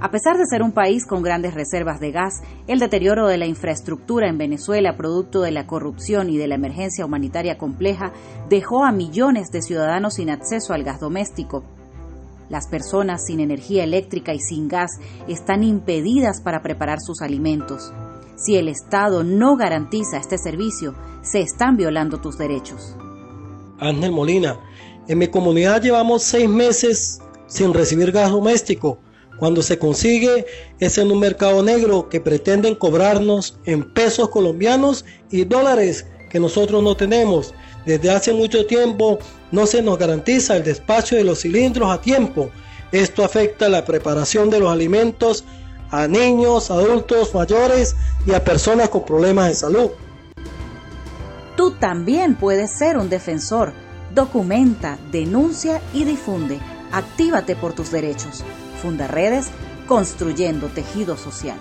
A pesar de ser un país con grandes reservas de gas, el deterioro de la infraestructura en Venezuela, producto de la corrupción y de la emergencia humanitaria compleja, dejó a millones de ciudadanos sin acceso al gas doméstico. Las personas sin energía eléctrica y sin gas están impedidas para preparar sus alimentos. Si el Estado no garantiza este servicio, se están violando tus derechos. Ángel Molina, en mi comunidad llevamos seis meses sin recibir gas doméstico cuando se consigue es en un mercado negro que pretenden cobrarnos en pesos colombianos y dólares que nosotros no tenemos. Desde hace mucho tiempo no se nos garantiza el despacho de los cilindros a tiempo. Esto afecta la preparación de los alimentos a niños, adultos mayores y a personas con problemas de salud. Tú también puedes ser un defensor. Documenta, denuncia y difunde. Actívate por tus derechos. Funda Redes, construyendo tejido social.